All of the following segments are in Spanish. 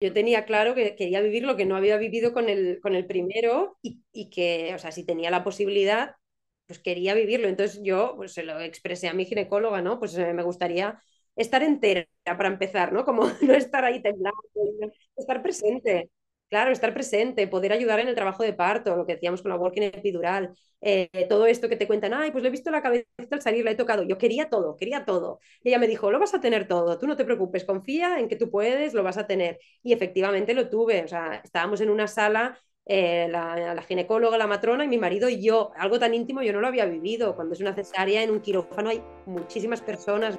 yo tenía claro que quería vivir lo que no había vivido con el, con el primero y, y que, o sea, si tenía la posibilidad, pues quería vivirlo. Entonces yo pues, se lo expresé a mi ginecóloga, ¿no? Pues eh, me gustaría estar entera para empezar, ¿no? Como no estar ahí temblando, estar presente. Claro, estar presente, poder ayudar en el trabajo de parto, lo que decíamos con la working epidural, eh, todo esto que te cuentan, ay, pues le he visto la cabeza al salir, la he tocado. Yo quería todo, quería todo. Y ella me dijo, lo vas a tener todo, tú no te preocupes, confía en que tú puedes, lo vas a tener. Y efectivamente lo tuve, o sea, estábamos en una sala eh, la, la, ginecóloga, la matrona y mi marido y yo. Algo tan íntimo yo no lo había vivido. Cuando es una cesárea en un quirófano hay muchísimas personas.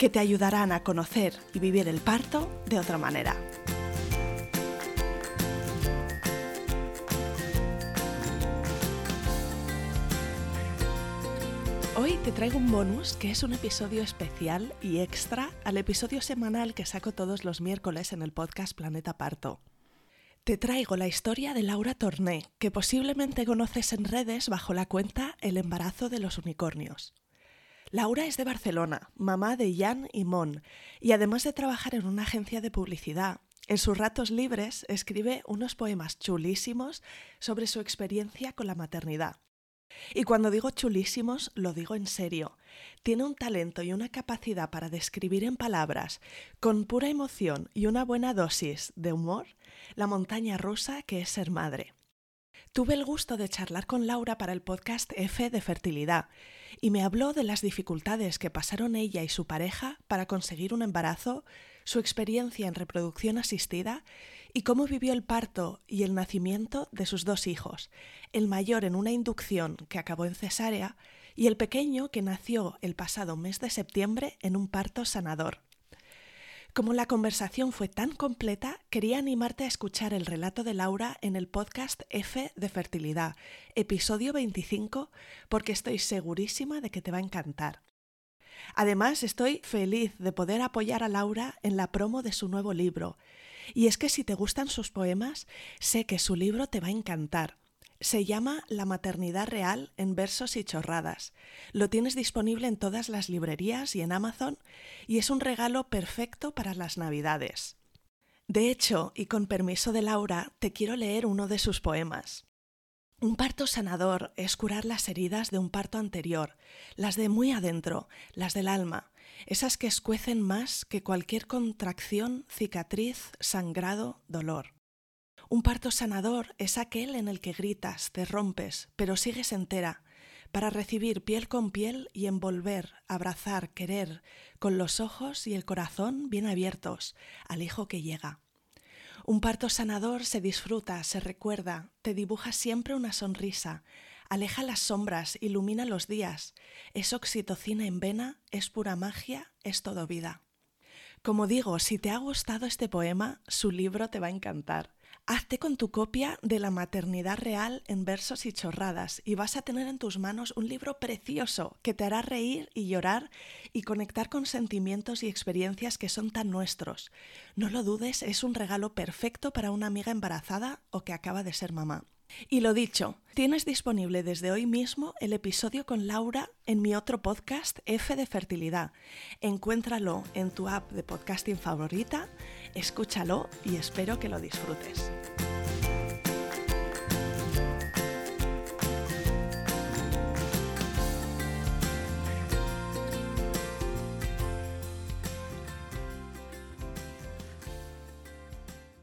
que te ayudarán a conocer y vivir el parto de otra manera. Hoy te traigo un bonus que es un episodio especial y extra al episodio semanal que saco todos los miércoles en el podcast Planeta Parto. Te traigo la historia de Laura Torné, que posiblemente conoces en redes bajo la cuenta El embarazo de los unicornios. Laura es de Barcelona, mamá de Jan y Mon, y además de trabajar en una agencia de publicidad, en sus ratos libres escribe unos poemas chulísimos sobre su experiencia con la maternidad. Y cuando digo chulísimos, lo digo en serio. Tiene un talento y una capacidad para describir en palabras, con pura emoción y una buena dosis de humor, la montaña rusa que es ser madre. Tuve el gusto de charlar con Laura para el podcast F de Fertilidad y me habló de las dificultades que pasaron ella y su pareja para conseguir un embarazo, su experiencia en reproducción asistida y cómo vivió el parto y el nacimiento de sus dos hijos, el mayor en una inducción que acabó en cesárea y el pequeño que nació el pasado mes de septiembre en un parto sanador. Como la conversación fue tan completa, quería animarte a escuchar el relato de Laura en el podcast F de Fertilidad, episodio 25, porque estoy segurísima de que te va a encantar. Además, estoy feliz de poder apoyar a Laura en la promo de su nuevo libro. Y es que si te gustan sus poemas, sé que su libro te va a encantar. Se llama La maternidad real en versos y chorradas. Lo tienes disponible en todas las librerías y en Amazon y es un regalo perfecto para las Navidades. De hecho, y con permiso de Laura, te quiero leer uno de sus poemas. Un parto sanador es curar las heridas de un parto anterior, las de muy adentro, las del alma, esas que escuecen más que cualquier contracción, cicatriz, sangrado, dolor. Un parto sanador es aquel en el que gritas, te rompes, pero sigues entera, para recibir piel con piel y envolver, abrazar, querer, con los ojos y el corazón bien abiertos, al hijo que llega. Un parto sanador se disfruta, se recuerda, te dibuja siempre una sonrisa, aleja las sombras, ilumina los días, es oxitocina en vena, es pura magia, es todo vida. Como digo, si te ha gustado este poema, su libro te va a encantar. Hazte con tu copia de La maternidad real en versos y chorradas y vas a tener en tus manos un libro precioso que te hará reír y llorar y conectar con sentimientos y experiencias que son tan nuestros. No lo dudes, es un regalo perfecto para una amiga embarazada o que acaba de ser mamá. Y lo dicho, tienes disponible desde hoy mismo el episodio con Laura en mi otro podcast F de Fertilidad. Encuéntralo en tu app de podcasting favorita escúchalo y espero que lo disfrutes.